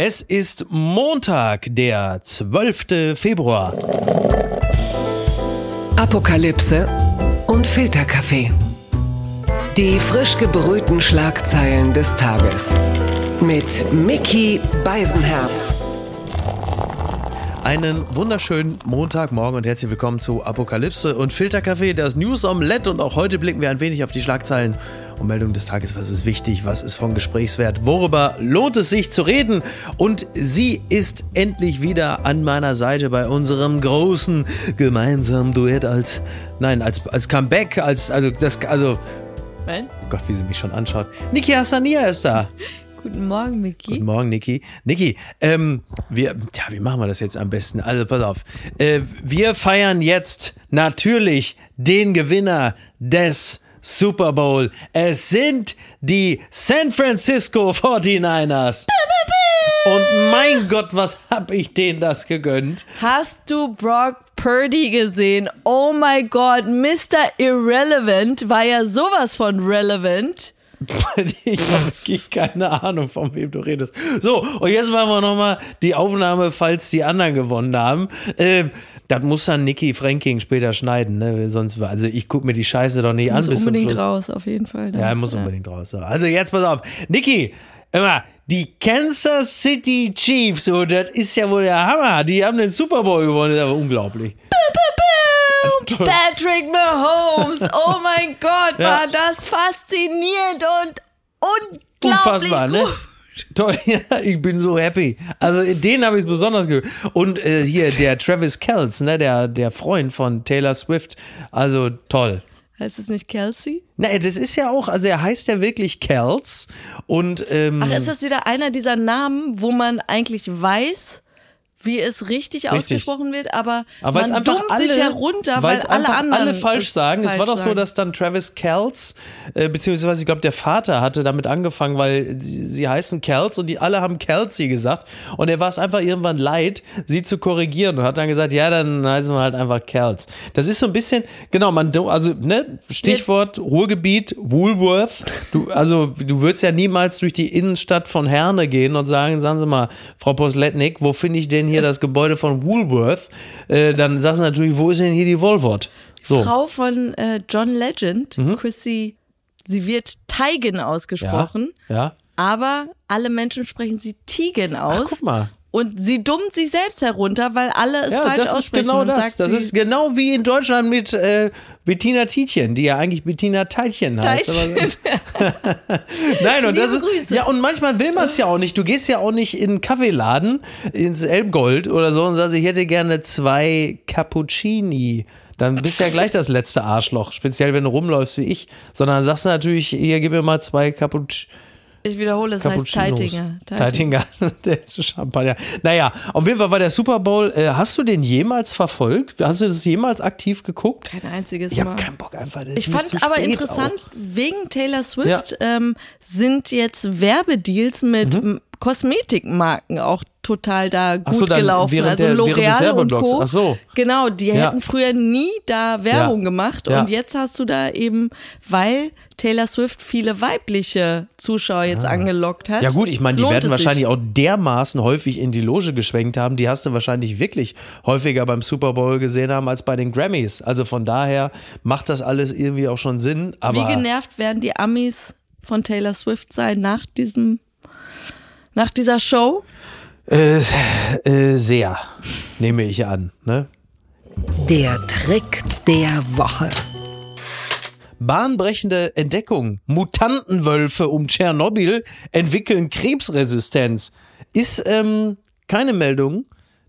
Es ist Montag, der 12. Februar. Apokalypse und Filterkaffee. Die frisch gebrühten Schlagzeilen des Tages. Mit Mickey Beisenherz. Einen wunderschönen Montagmorgen und herzlich willkommen zu Apokalypse und Filterkaffee, das News Omelette. Und auch heute blicken wir ein wenig auf die Schlagzeilen und Meldungen des Tages. Was ist wichtig? Was ist von Gesprächswert? Worüber lohnt es sich zu reden? Und sie ist endlich wieder an meiner Seite bei unserem großen gemeinsamen Duett als, nein, als, als Comeback, als, also, das, also, Nein? Gott, wie sie mich schon anschaut. Niki Hassania ist da. Guten Morgen, Micky. Guten Morgen, Niki. Niki, ähm, wir, ja, wie machen wir das jetzt am besten? Also, pass auf. Äh, wir feiern jetzt natürlich den Gewinner des Super Bowl. Es sind die San Francisco 49ers. Und mein Gott, was hab ich denen das gegönnt? Hast du Brock Purdy gesehen? Oh mein Gott, Mr. Irrelevant war ja sowas von relevant. Ich habe wirklich keine Ahnung, von wem du redest. So, und jetzt machen wir nochmal die Aufnahme, falls die anderen gewonnen haben. Ähm, das muss dann Nicky Franking später schneiden, ne? Sonst, also ich gucke mir die Scheiße doch nicht an. Muss bis zum unbedingt Schluss. raus, auf jeden Fall. dann. Ja, muss unbedingt raus. So. Also jetzt pass auf. Niki, immer, die Kansas City Chiefs, so, das ist ja wohl der Hammer. Die haben den Super Bowl gewonnen, das ist aber unglaublich. Boom, Patrick Mahomes, oh mein Gott, Ja. war das faszinierend und unglaublich Unfassbar, ne? gut. Toll, ja, ich bin so happy. Also den habe ich besonders gehört. Und äh, hier der Travis Kells, ne, der, der Freund von Taylor Swift. Also toll. Heißt es nicht Kelsey? Ne, das ist ja auch, also er heißt ja wirklich Kells. Und ähm, Ach, ist das wieder einer dieser Namen, wo man eigentlich weiß, wie es richtig, ausgesprochen wird, aber, Aber man einfach dummt alle, sich herunter, weil alle anderen alle falsch sagen. es war falsch doch so, dass dann Travis Kells, äh, beziehungsweise ich glaube, der Vater hatte damit angefangen, weil sie, sie heißen Kells und die alle haben Kelsey gesagt. Und er war es einfach irgendwann leid, sie zu korrigieren und hat dann gesagt, ja, dann heißen wir halt einfach Kells. Das ist so ein bisschen, genau, man, also, ne, Stichwort Ruhrgebiet, Woolworth. Du, also, du würdest ja niemals durch die Innenstadt von Herne gehen und sagen, sagen Sie mal, Frau Posletnik, wo finde ich denn hier das Gebäude von Woolworth? Äh, dann sagst du natürlich, wo ist denn hier die Wolvort? So. Mhm. Frau von äh, John Legend, Chrissy, sie wird Teigen ausgesprochen, Ja. aber alle Menschen sprechen sie Tigen aus. Guck mal. Und sie dummt sich selbst herunter, weil alle es Ja, falsch das ist aussprechen. genau und das. Sagt Das ist genau wie in Deutschland mit äh, Bettina Tietjen, die ja eigentlich Bettina Teitchen heißt. Teitchen. Aber, Nein, und das Liebe ist, Grüße. ja, und manchmal will man es ja auch nicht. Du gehst ja auch nicht in einen Kaffeeladen, ins Elbgold oder so und sagst, ich hätte gerne zwei Cappuccini. Dann bist du ja gleich das letzte Arschloch, speziell wenn du rumläufst wie ich. Sondern sagst du natürlich, hier, gib mir mal zwei Cappuccini. Ich wiederhole, es heißt. Teitinger. Teitinger, der ist Champagner. Naja, auf jeden Fall war der Super Bowl. Äh, hast du den jemals verfolgt? Hast du das jemals aktiv geguckt? Kein einziges Ich Mal. habe keinen Bock einfach. Ich fand zu aber interessant, auch. wegen Taylor Swift ähm, sind jetzt Werbedeals mit Mhm. Kosmetikmarken auch total da gut so, gelaufen. Also L'Oreal und. Co. Ach so. Genau, die Ja. hätten früher nie da Werbung Ja. gemacht Ja. und jetzt hast du da eben, weil Taylor Swift viele weibliche Zuschauer jetzt angelockt hat. Ah. Ja gut, ich meine, die werden es sich. wahrscheinlich auch dermaßen häufig in die Loge geschwenkt haben. Die hast du wahrscheinlich wirklich häufiger beim Super Bowl gesehen haben als bei den Grammys. Also von daher macht das alles irgendwie auch schon Sinn. Aber Wie genervt werden die Amis von Taylor Swift sein nach diesem, nach dieser Show? äh, äh, sehr, nehme ich an. Ne? Der Trick der Woche. Bahnbrechende Entdeckung. Mutantenwölfe um Tschernobyl entwickeln Krebsresistenz. Ist ähm, keine Meldung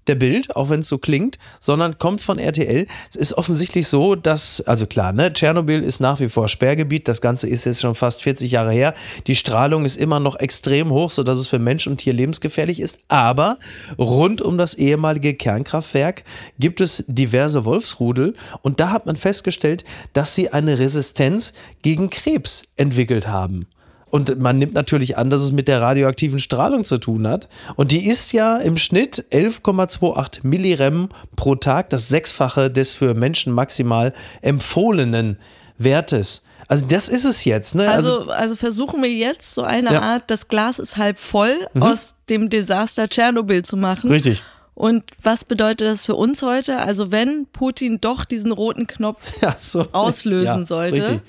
der Bild, auch wenn es so klingt, sondern kommt von RTL. Es ist offensichtlich so, dass, also klar, ne, Tschernobyl ist nach wie vor Sperrgebiet. Das Ganze ist jetzt schon fast 40 Jahre her. Die Strahlung ist immer noch extrem hoch, sodass es für Mensch und Tier lebensgefährlich ist. Aber rund um das ehemalige Kernkraftwerk gibt es diverse Wolfsrudel. Und da hat man festgestellt, dass sie eine Resistenz gegen Krebs entwickelt haben. Und man nimmt natürlich an, dass es mit der radioaktiven Strahlung zu tun hat. Und die ist ja im Schnitt 11,28 Millirem pro Tag, das Sechsfache des für Menschen maximal empfohlenen Wertes. Also das ist es jetzt, ne? Also, also versuchen wir jetzt so eine Ja. Mhm. Art, das Glas ist halb voll, aus dem Desaster Tschernobyl zu machen. richtig. Und was bedeutet das für uns heute? Also wenn Putin doch diesen roten Knopf Ja, so. auslösen ja, ist sollte, richtig.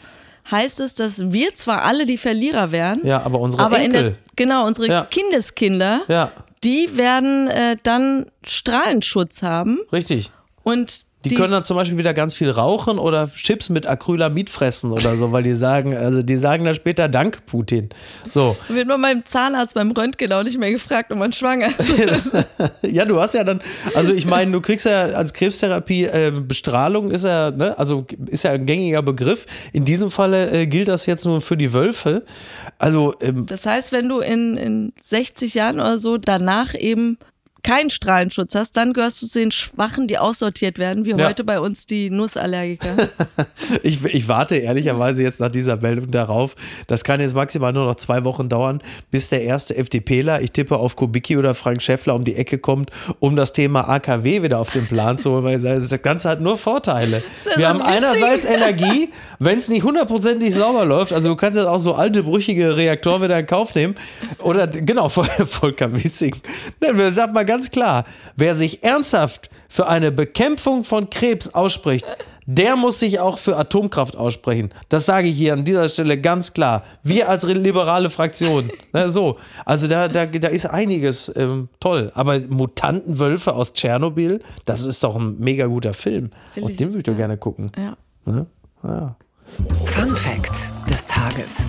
Heißt es, dass wir zwar alle die Verlierer wären, Ja, aber unsere aber in der, Enkel. genau, unsere Ja. Kindeskinder, ja, die werden äh, dann Strahlenschutz haben richtig. und Die, können dann zum Beispiel wieder ganz viel rauchen oder Chips mit Acrylamid fressen oder so, weil die sagen, also die sagen dann später Dank, Putin. So. wird man beim Zahnarzt beim Röntgen auch nicht mehr gefragt, ob man schwanger ist. Ja, du hast ja dann, also ich meine, du kriegst ja als Krebstherapie äh, Bestrahlung ist ja, ne, also ist ja ein gängiger Begriff. In diesem Falle äh, gilt das jetzt nur für die Wölfe. Also ähm, Das heißt, wenn du in, in 60 Jahren oder so danach eben keinen Strahlenschutz hast, dann gehörst du zu den Schwachen, die aussortiert werden, wie Ja. heute bei uns die Nussallergiker. Ich, ich warte ehrlicherweise jetzt nach dieser Meldung darauf. Das kann jetzt maximal nur noch zwei Wochen dauern, bis der erste FDPler, ich tippe auf Kubicki oder Frank Schäffler, um die Ecke kommt, um das Thema AKW wieder auf den Plan zu holen. Weil das Ganze hat nur Vorteile. Wir haben ein einerseits Energie, wenn es nicht hundertprozentig sauber läuft. Also du kannst jetzt auch so alte, brüchige Reaktoren wieder in Kauf nehmen. Oder genau, Vol- Volker Wissing. Sag mal ganz klar, wer sich ernsthaft für eine Bekämpfung von Krebs ausspricht, der muss sich auch für Atomkraft aussprechen. Das sage ich hier an dieser Stelle ganz klar. Wir als liberale Fraktion. Ne, so. Also da, da, da ist einiges ähm, toll. Aber Mutantenwölfe aus Tschernobyl, das ist doch ein mega guter Film. Will Und ich- den würde ich doch gerne gucken. ja. Ne? Ja. Fun Fact des Tages.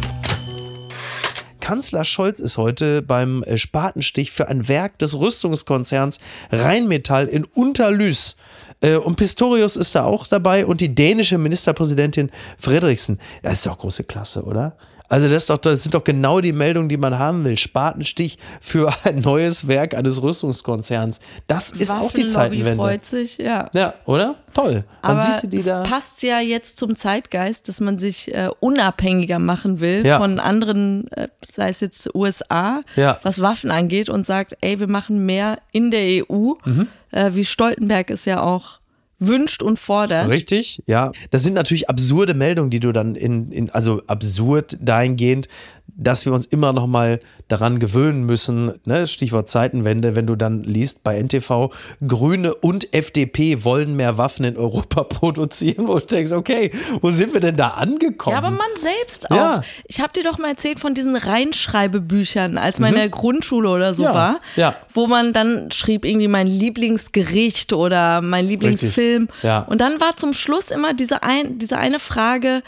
Kanzler Scholz ist heute beim äh, Spatenstich für ein Werk des Rüstungskonzerns Rheinmetall in Unterlüß. Äh, Und Pistorius ist da auch dabei und die dänische Ministerpräsidentin Fredriksen. Das ist doch große Klasse, oder? Also das, ist doch, das sind doch genau die Meldungen, die man haben will. Spatenstich für ein neues Werk eines Rüstungskonzerns. Das ist auch die Zeitenwende. freut sich, ja. Ja, oder? Toll. Dann Aber siehst du die es da. passt ja jetzt zum Zeitgeist, dass man sich äh, unabhängiger machen will Ja. von anderen, äh, sei es jetzt USA, Ja. was Waffen angeht und sagt, ey, wir machen mehr in der EU, Mhm. äh, wie Stoltenberg es ja auch wünscht und fordert. Richtig, ja. Das sind natürlich absurde Meldungen, die du dann in, in also absurd dahingehend, dass wir uns immer noch mal daran gewöhnen müssen, ne? Stichwort Zeitenwende, wenn du dann liest bei NTV, Grüne und FDP wollen mehr Waffen in Europa produzieren, wo du denkst, okay, wo sind wir denn da angekommen? Ja, aber man selbst auch. Ja. Ich habe dir doch mal erzählt von diesen Reinschreibebüchern, als man in der Grundschule oder so Mhm. Ja, war, ja. wo man dann schrieb irgendwie mein Lieblingsgericht oder mein Lieblingsfilm. Und dann war zum Schluss immer diese, ein, diese eine Frage,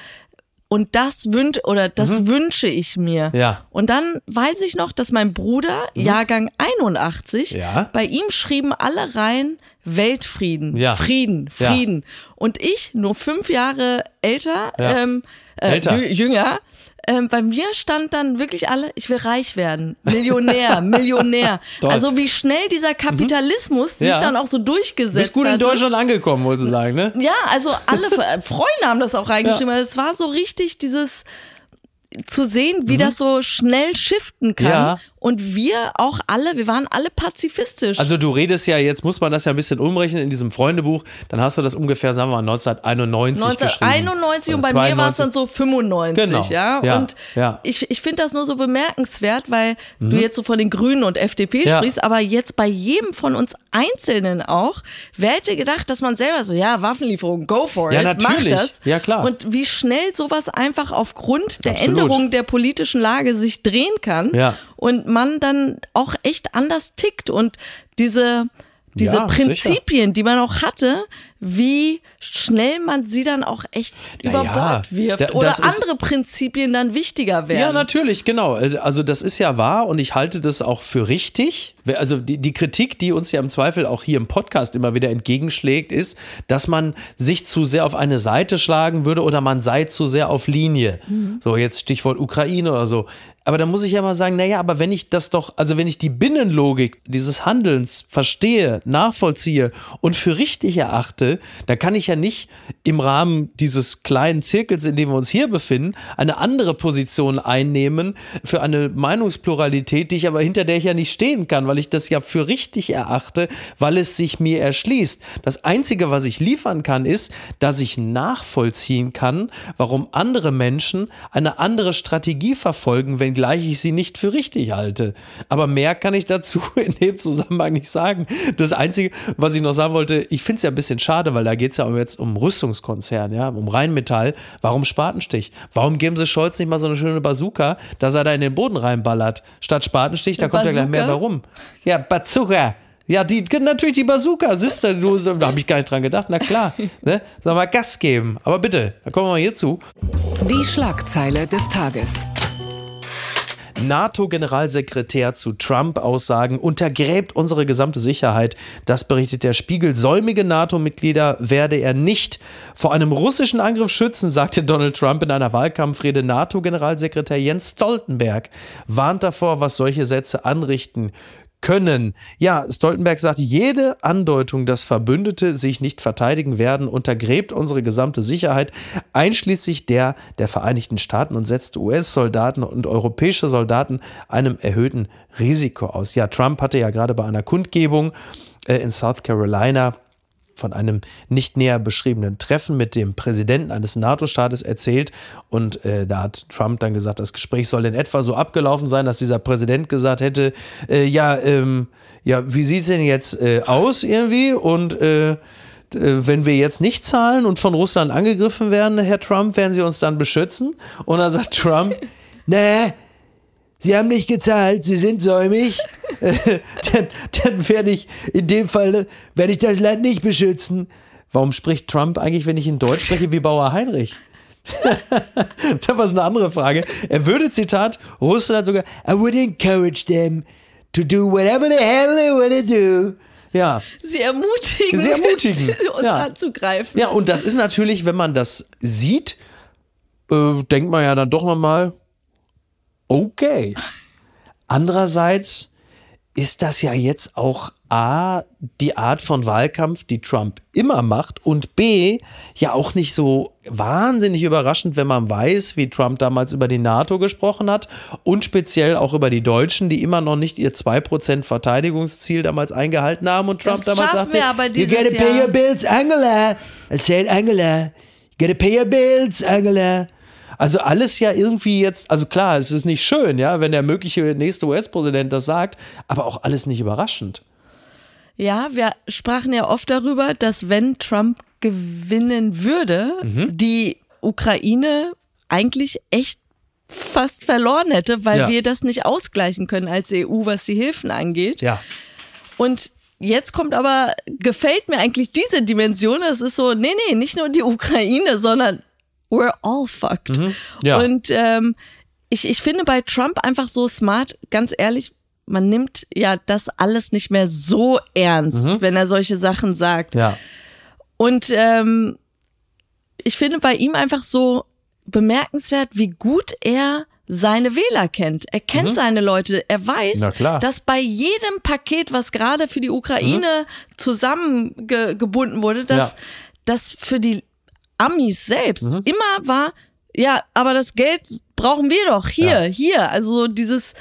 und das wünscht oder das wünsche ich mir. Mhm. Ja. Mhm. Und dann weiß ich noch, dass mein Bruder, Jahrgang 81, Ja. bei ihm schrieben alle rein Weltfrieden, Ja. Frieden, Ja. Frieden. Und ich, nur fünf Jahre älter, Ja. ähm, äh, jünger, ähm, bei mir stand dann wirklich alle, ich will reich werden, Millionär, Millionär. Also wie schnell dieser Kapitalismus sich Ja. dann auch so du durchgesetzt bist gut in hat. Deutschland angekommen, wolltest du sagen, ne? Ja, also alle Freunde haben das auch reingeschrieben. Ja. Es war so richtig dieses zu sehen, wie das so schnell shiften kann. Mhm. Ja. Und wir auch alle, wir waren alle pazifistisch. Also du redest ja, jetzt muss man das ja ein bisschen umrechnen in diesem Freundebuch, dann hast du das ungefähr, sagen wir mal, 1991 geschrieben. 1991 und bei mir war es 92. dann so 95, Genau. ja. Ja, Und ja. ich, ich finde das nur so bemerkenswert, weil du jetzt so von den Grünen und FDP Mhm. Sprichst, aber jetzt bei jedem von uns Einzelnen auch, wer hätte gedacht, dass man selber so, ja, Waffenlieferung, go for Ja, it, natürlich. mach das. Ja, klar. Und wie schnell sowas einfach aufgrund der Absolut. Änderung der politischen Lage sich drehen kann Ja. und man dann auch echt anders tickt und diese diese Ja, Prinzipien, die man auch hatte, wie schnell man sie dann auch echt Na über Bord wirft da- oder andere Prinzipien dann wichtiger werden. Ja, natürlich, genau. Also das ist ja wahr und ich halte das auch für richtig. Also die, die Kritik, die uns ja im Zweifel auch hier im Podcast immer wieder entgegenschlägt, ist, dass man sich zu sehr auf eine Seite schlagen würde oder man sei zu sehr auf Linie. So jetzt Stichwort Ukraine oder so. Aber da muss ich ja mal sagen, naja, aber wenn ich das doch, also wenn ich die Binnenlogik dieses Handelns verstehe, nachvollziehe und für richtig erachte, dann kann ich ja nicht im Rahmen dieses kleinen Zirkels, in dem wir uns hier befinden, eine andere Position einnehmen für eine Meinungspluralität, die ich aber hinter der ich ja nicht stehen kann, weil ich das ja für richtig erachte, weil es sich mir erschließt. Das Einzige, was ich liefern kann, ist, dass ich nachvollziehen kann, warum andere Menschen eine andere Strategie verfolgen, wenn wenngleich ich sie nicht für richtig halte. Aber mehr kann ich dazu in dem Zusammenhang nicht sagen. Das Einzige, was ich noch sagen wollte, ich finde es ja ein bisschen schade, weil da geht es ja jetzt um Rüstungskonzern, ja, um Rheinmetall. Warum Spatenstich? Warum geben sie Scholz nicht mal so eine schöne Bazooka, dass er da in den Boden reinballert? Statt Spatenstich, da kommt ja gleich mehr warum. Ja, Bazooka. Ja, die, natürlich die Bazooka, siehst du, da habe ich gar nicht dran gedacht. Na klar, ne? Sag mal Gas geben. Aber bitte, da kommen wir mal hierzu. Die Schlagzeile des Tages. NATO-Generalsekretär zu Trump-Aussagen untergräbt unsere gesamte Sicherheit. Das berichtet der Spiegel. Säumige NATO-Mitglieder werde er nicht vor einem russischen Angriff schützen, sagte Donald Trump in einer Wahlkampfrede. NATO-Generalsekretär Jens Stoltenberg warnt davor, was solche Sätze anrichten können. Ja, Stoltenberg sagt, jede Andeutung, dass Verbündete sich nicht verteidigen werden, untergräbt unsere gesamte Sicherheit, einschließlich der der Vereinigten Staaten und setzt US-Soldaten und europäische Soldaten einem erhöhten Risiko aus. Ja, Trump hatte ja gerade bei einer Kundgebung äh, in South Carolina von einem nicht näher beschriebenen Treffen mit dem Präsidenten eines NATO-Staates erzählt. Und äh, da hat Trump dann gesagt, das Gespräch soll in etwa so abgelaufen sein, dass dieser Präsident gesagt hätte, äh, ja, ähm, ja, wie sieht es denn jetzt äh, aus irgendwie? Und äh, äh, wenn wir jetzt nicht zahlen und von Russland angegriffen werden, Herr Trump, werden Sie uns dann beschützen? Und dann sagt Trump, nee, Sie haben nicht gezahlt, Sie sind säumig. dann, dann werde ich in dem Fall werde ich das Land nicht beschützen. Warum spricht Trump eigentlich, wenn ich in Deutsch spreche, wie Bauer Heinrich? das war eine andere Frage. Er würde, Zitat, Russland sogar, I would encourage them to do whatever the hell they want to do. Ja. Sie ermutigen, Sie ermutigen. uns ja. anzugreifen. Ja, und das ist natürlich, wenn man das sieht, äh, denkt man ja dann doch nochmal, okay. Andererseits ist das ja jetzt auch A, die Art von Wahlkampf, die Trump immer macht und B, ja auch nicht so wahnsinnig überraschend, wenn man weiß, wie Trump damals über die NATO gesprochen hat und speziell auch über die Deutschen, die immer noch nicht ihr 2% Verteidigungsziel damals eingehalten haben und Trump das damals sagte, you gotta pay Jahr. your bills, Angela. I said Angela. You gotta pay your bills, Angela. Also alles ja irgendwie jetzt, also klar, es ist nicht schön, ja, wenn der mögliche nächste US-Präsident das sagt, aber auch alles nicht überraschend. Ja, wir sprachen ja oft darüber, dass wenn Trump gewinnen würde, Mhm. die Ukraine eigentlich echt fast verloren hätte, weil Ja. wir das nicht ausgleichen können als EU, was die Hilfen angeht. Ja. Und jetzt kommt aber, gefällt mir eigentlich diese Dimension, es ist so, nee, nee, nicht nur die Ukraine, sondern we're all fucked. Mhm. Ja. Und ähm, ich, ich finde bei Trump einfach so smart, ganz ehrlich, man nimmt ja das alles nicht mehr so ernst, wenn er solche Sachen sagt. Mhm. Ja. Und ähm, ich finde bei ihm einfach so bemerkenswert, wie gut er seine Wähler kennt. Er kennt seine Leute. Er weiß, Mhm. Dass bei jedem Paket, was gerade für die Ukraine zusammengebunden wurde, dass Ja. das für die Amis selbst Mhm. immer war, ja, aber das Geld brauchen wir doch hier, Ja. hier. Also dieses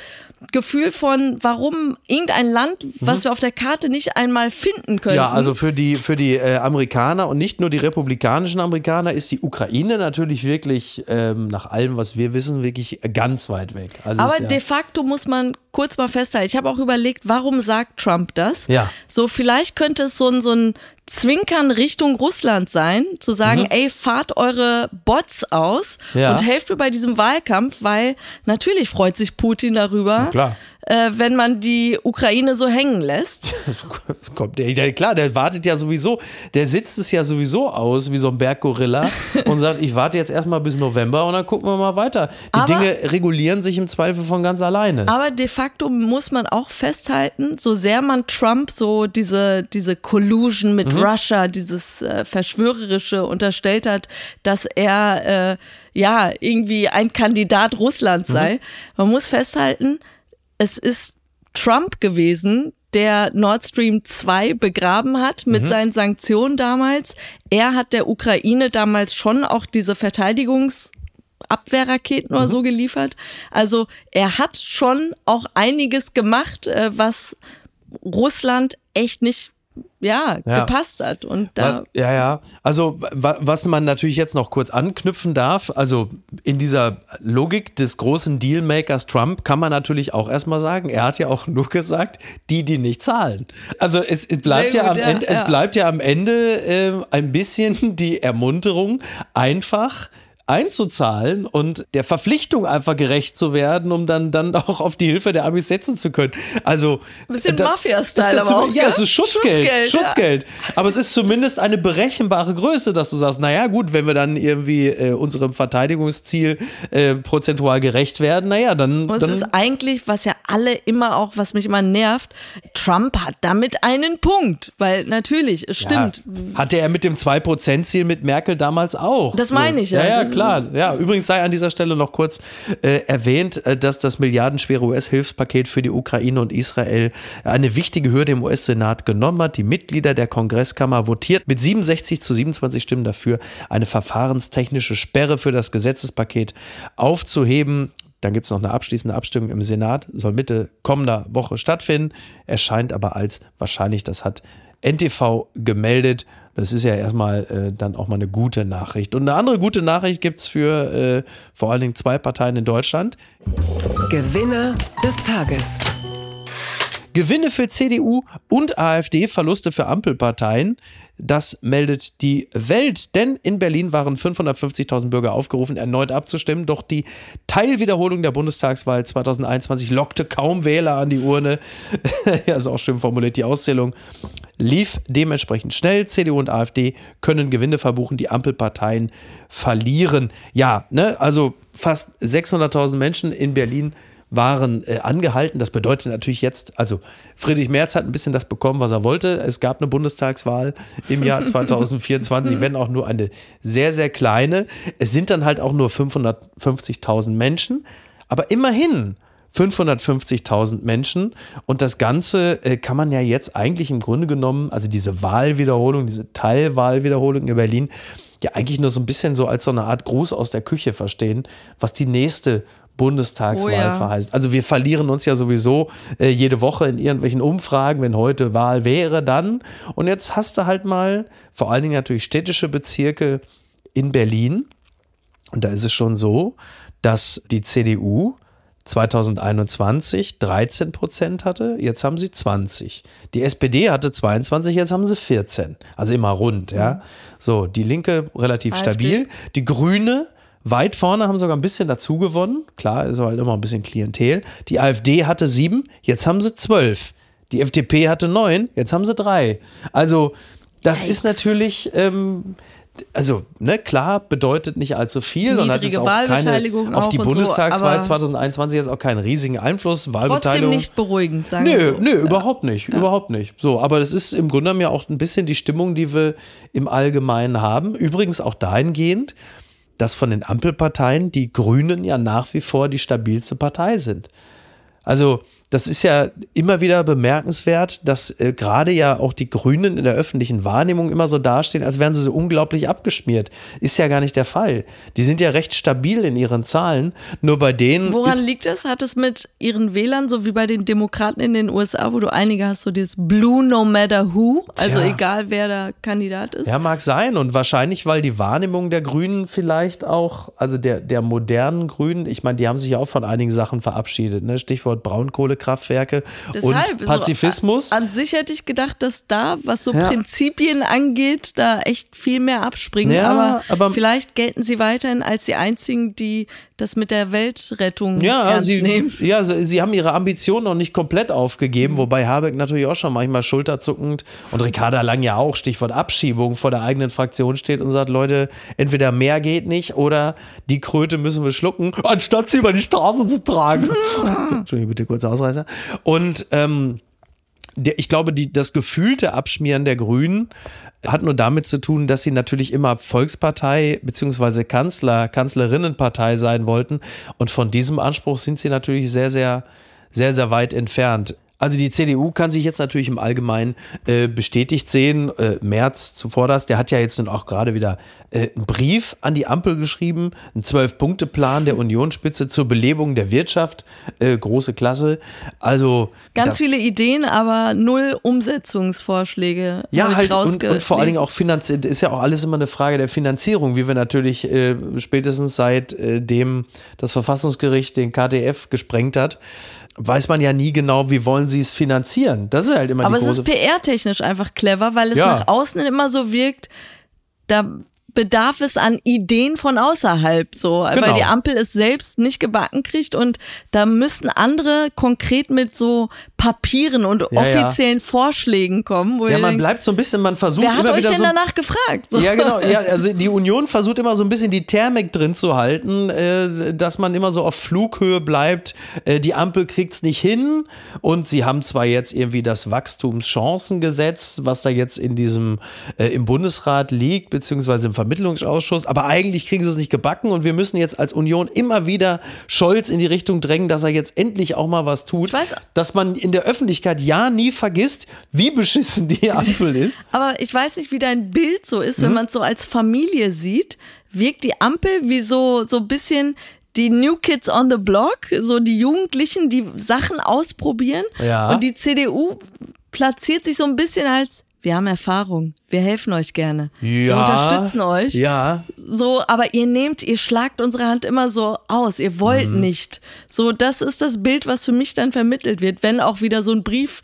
Gefühl von, warum irgendein Land, was wir auf der Karte nicht einmal finden können. Mhm. Ja, also für die, für die äh, Amerikaner und nicht nur die republikanischen Amerikaner ist die Ukraine natürlich wirklich, ähm, nach allem, was wir wissen, wirklich ganz weit weg. Also Aber ist ja, de facto muss man kurz mal festhalten. Ich habe auch überlegt, warum sagt Trump das? Ja. So, vielleicht könnte es so ein, so ein Zwinkern Richtung Russland sein, zu sagen, ey, fahrt eure Bots aus Mhm. Ja. und helft mir bei diesem Wahlkampf, weil natürlich freut sich Putin darüber, klar. Äh, wenn man die Ukraine so hängen lässt. Das kommt der, der, klar, der wartet ja sowieso, der sitzt es ja sowieso aus wie so ein Berggorilla und sagt, ich warte jetzt erstmal bis November und dann gucken wir mal weiter. Die Aber- Dinge regulieren sich im Zweifel von ganz alleine. Aber de facto muss man auch festhalten, so sehr man Trump so diese, diese Collusion mit Russia, dieses äh, Verschwörerische unterstellt hat, dass er äh, ja irgendwie ein Kandidat Russlands sei. Man muss festhalten, es ist Trump gewesen, der Nord Stream 2 begraben hat mit seinen Sanktionen damals. Er hat der Ukraine damals schon auch diese Verteidigungs Abwehrraketen oder so geliefert. Also er hat schon auch einiges gemacht, äh, was Russland echt nicht ja, Ja. gepasst hat. Und da Ja, ja. Also, wa- was man natürlich jetzt noch kurz anknüpfen darf, also in dieser Logik des großen Dealmakers Trump kann man natürlich auch erstmal sagen, er hat ja auch nur gesagt, die, die nicht zahlen. Also, es, es bleibt Sehr ja gut, am ja, Ende, es bleibt ja am Ende äh, ein bisschen die Ermunterung, einfach einzuzahlen und der Verpflichtung einfach gerecht zu werden, um dann, dann auch auf die Hilfe der Amis setzen zu können. Also Ein bisschen Mafia-Style ist ja aber auch, Ja, gell? es ist Schutzgeld. Schutzgeld, ja. Schutzgeld. Aber es ist zumindest eine berechenbare Größe, dass du sagst, naja gut, wenn wir dann irgendwie äh, unserem Verteidigungsziel äh, prozentual gerecht werden, naja, dann, Und es dann ist eigentlich, was ja alle immer auch, was mich immer nervt, Trump hat damit einen Punkt. Weil natürlich, es stimmt. Ja, hatte er mit dem 2%-Ziel mit Merkel damals auch. Das meine ich, ja. Ja, ja, klar. Ja, übrigens sei an dieser Stelle noch kurz äh, erwähnt, äh, dass das milliardenschwere US-Hilfspaket für die Ukraine und Israel eine wichtige Hürde im US-Senat genommen hat. Die Mitglieder der Kongresskammer votiert mit 67 zu 27 Stimmen dafür, eine verfahrenstechnische Sperre für das Gesetzespaket aufzuheben. Dann gibt es noch eine abschließende Abstimmung im Senat, soll Mitte kommender Woche stattfinden, erscheint aber als wahrscheinlich, das hat NTV gemeldet. Das ist ja erstmal äh, dann auch mal eine gute Nachricht. Und eine andere gute Nachricht gibt es für äh, vor allen Dingen zwei Parteien in Deutschland. Gewinner des Tages. Gewinne für CDU und AfD, Verluste für Ampelparteien. Das meldet die Welt, denn in Berlin waren 550.000 Bürger aufgerufen, erneut abzustimmen. Doch die Teilwiederholung der Bundestagswahl 2021 lockte kaum Wähler an die Urne. ja, ist auch schön formuliert. Die Auszählung lief dementsprechend schnell. CDU und AfD können Gewinne verbuchen, die Ampelparteien verlieren. Ja, ne, also fast 600.000 Menschen in Berlin waren äh, angehalten. Das bedeutet natürlich jetzt, also Friedrich Merz hat ein bisschen das bekommen, was er wollte. Es gab eine Bundestagswahl im Jahr 2024, wenn auch nur eine sehr, sehr kleine. Es sind dann halt auch nur 550.000 Menschen, aber immerhin 550.000 Menschen. Und das Ganze äh, kann man ja jetzt eigentlich im Grunde genommen, also diese Wahlwiederholung, diese Teilwahlwiederholung in Berlin, ja eigentlich nur so ein bisschen so als so eine Art Gruß aus der Küche verstehen, was die nächste Bundestagswahl Oh ja. verheißt. Also wir verlieren uns ja sowieso äh, jede Woche in irgendwelchen Umfragen, wenn heute Wahl wäre, dann. Und jetzt hast du halt mal vor allen Dingen natürlich städtische Bezirke in Berlin. Und da ist es schon so, dass die CDU 2021 13 Prozent hatte, jetzt haben sie 20. Die SPD hatte 22, jetzt haben sie 14. Also immer rund, ja. So, die Linke relativ AfD. stabil. Die Grüne weit vorne, haben sogar ein bisschen dazu gewonnen. Klar, ist halt immer ein bisschen Klientel. Die AfD hatte sieben, jetzt haben sie zwölf. Die FDP hatte neun, jetzt haben sie drei. Also, das ist natürlich. Ähm, also, ne, klar, bedeutet nicht allzu viel und hat Niedrige jetzt auch keine, Wahlbeteiligung auf die und so, Bundestagswahl aber 2021 jetzt auch keinen riesigen Einfluss. trotzdem Wahlbeteiligung. nicht beruhigend, sagen wir Nö, so. nö, überhaupt nicht, überhaupt nicht. So, aber das ist im Grunde ja auch ein bisschen die Stimmung, die wir im Allgemeinen haben. Übrigens auch dahingehend, dass von den Ampelparteien die Grünen ja nach wie vor die stabilste Partei sind. Also, das ist ja immer wieder bemerkenswert, dass äh, gerade ja auch die Grünen in der öffentlichen Wahrnehmung immer so dastehen, als wären sie so unglaublich abgeschmiert. Ist ja gar nicht der Fall. Die sind ja recht stabil in ihren Zahlen. Nur bei denen. Woran liegt das? Hat es mit ihren Wählern, so wie bei den Demokraten in den USA, wo du einige hast, so dieses Blue No Matter Who, also Tja. egal wer der Kandidat ist? Ja, mag sein. Und wahrscheinlich, weil die Wahrnehmung der Grünen vielleicht auch, also der, der modernen Grünen, ich meine, die haben sich ja auch von einigen Sachen verabschiedet. Ne? Stichwort Braunkohlekraftwerke Kohlekraftwerke Deshalb, und Pazifismus. So, an sich hätte ich gedacht, dass da, was so Ja. Prinzipien angeht, da echt viel mehr abspringen. Ja, aber, aber- vielleicht gelten sie weiterhin als die einzigen, die das mit der Weltrettung Ja, ernst sie, nehmen. ja sie, haben ihre Ambitionen noch nicht komplett aufgegeben, wobei Habeck natürlich auch schon manchmal schulterzuckend und Ricarda Lang ja auch, Stichwort Abschiebung, vor der eigenen Fraktion steht und sagt, Leute, entweder mehr geht nicht oder die Kröte müssen wir schlucken, anstatt sie über die Straße zu tragen. Entschuldigung, bitte kurz Ausreißer. Und ähm, der, ich glaube, die, das gefühlte Abschmieren der Grünen hat nur damit zu tun, dass sie natürlich immer Volkspartei beziehungsweise Kanzler, Kanzlerinnenpartei sein wollten. Und von diesem Anspruch sind sie natürlich sehr, sehr, sehr, sehr weit entfernt. Also die CDU kann sich jetzt natürlich im Allgemeinen äh, bestätigt sehen. Äh, Merz zuvorderst, der hat ja jetzt nun auch gerade wieder äh, einen Brief an die Ampel geschrieben, einen Zwölf-Punkte-Plan der Unionsspitze zur Belebung der Wirtschaft. Äh, große Klasse. Also Ganz viele Ideen, aber null Umsetzungsvorschläge. ja, halt und, und vor allen Dingen auch finanziert, ist ja auch alles immer eine Frage der Finanzierung, wie wir natürlich äh, spätestens seit äh, dem das Verfassungsgericht den KTF gesprengt hat, weiß man ja nie genau, wie wollen sie es finanzieren. Das ist halt immer Aber die es große ist PR-technisch einfach clever, weil es Ja. nach außen immer so wirkt, da bedarf es an Ideen von außerhalb, so, Genau. weil die Ampel es selbst nicht gebacken kriegt und da müssten andere konkret mit so Papieren und Ja, ja. offiziellen Vorschlägen kommen. Ja, man denkt, bleibt so ein bisschen, man versucht wer hat immer euch wieder denn so danach gefragt? So. Ja, genau. Ja, also die Union versucht immer so ein bisschen die Thermik drin zu halten, äh, dass man immer so auf Flughöhe bleibt. Äh, die Ampel kriegt's nicht hin und sie haben zwar jetzt irgendwie das Wachstumschancengesetz, was da jetzt in diesem äh, im Bundesrat liegt, beziehungsweise im Vermittlungsausschuss, aber eigentlich kriegen sie es nicht gebacken und wir müssen jetzt als Union immer wieder Scholz in die Richtung drängen, dass er jetzt endlich auch mal was tut, dass man in der Öffentlichkeit ja nie vergisst, wie beschissen die Ampel ist. Aber ich weiß nicht, wie dein Bild so ist, Mhm. wenn man es so als Familie sieht. Wirkt die Ampel wie so, so ein bisschen die New Kids on the Block, so die Jugendlichen, die Sachen ausprobieren. Ja. Und die CDU platziert sich so ein bisschen als, wir haben Erfahrung, wir helfen euch gerne. Wir unterstützen euch. Ja, So, aber ihr nehmt, ihr schlagt unsere Hand immer so aus, ihr wollt Mhm. nicht. So, das ist das Bild, was für mich dann vermittelt wird, wenn auch wieder so ein Brief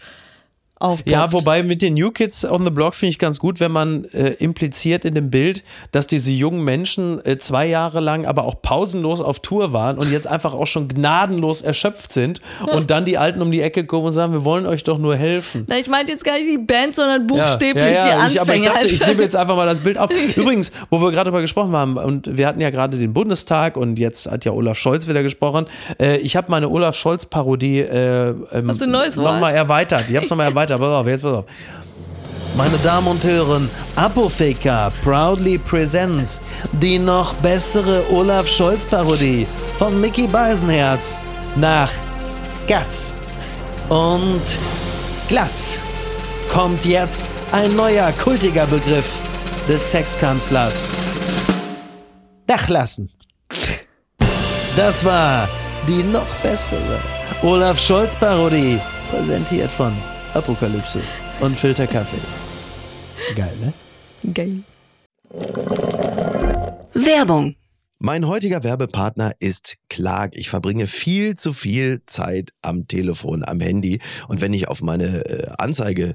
aufpoppt. Ja, wobei mit den New Kids on the Block finde ich ganz gut, wenn man äh, impliziert in dem Bild, dass diese jungen Menschen äh, zwei Jahre lang aber auch pausenlos auf Tour waren und jetzt einfach auch schon gnadenlos erschöpft sind und dann die Alten um die Ecke kommen und sagen, wir wollen euch doch nur helfen. Na, ich meinte jetzt gar nicht die Band, sondern buchstäblich ja, ja, die ich, Anfänger. aber ich dachte, ich nehme jetzt einfach mal das Bild auf. Übrigens, wo wir gerade darüber gesprochen haben, und wir hatten ja gerade den Bundestag und jetzt hat ja Olaf Scholz wieder gesprochen. Äh, ich habe meine Olaf Scholz-Parodie äh, ähm, nochmal erweitert. Ich habe es nochmal erweitert. Pass auf, jetzt pass auf. Meine Damen und Herren, Apotheker proudly presents die noch bessere Olaf Scholz-Parodie von Mickey Beisenherz nach Gas und Glas kommt jetzt ein neuer kultiger Begriff des Sexkanzlers. Dachlassen. Das war die noch bessere Olaf Scholz Parodie, präsentiert von Apokalypse und Filterkaffee. Geil, ne? Geil. Werbung. Mein heutiger Werbepartner ist Clark. Ich verbringe viel zu viel Zeit am Telefon, am Handy. Und wenn ich auf meine äh, Anzeige,